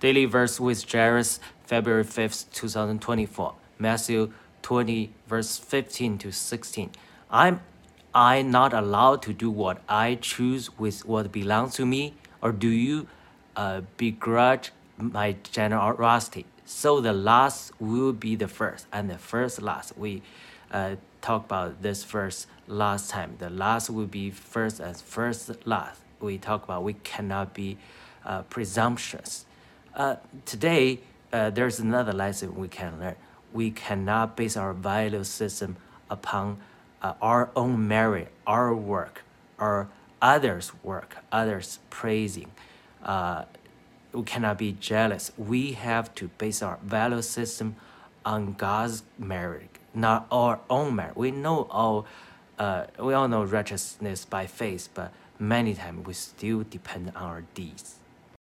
Daily verse with Jairus, February 5th, 2024. Matthew 20, verse 15 to 16. I'm I not allowed to do what I choose with what belongs to me, or do you uh, begrudge my generosity? So the last will be the first, and the first last. We uh, talked about this verse last time. The last will be first, and first last. We talk about we cannot be uh, presumptuous. Uh, today, uh, there's another lesson we can learn. We cannot base our value system upon uh, our own merit, our work, or others' work, others' praising. Uh, we cannot be jealous. We have to base our value system on God's merit, not our own merit. We know all, uh, we all know righteousness by faith, but many times we still depend on our deeds.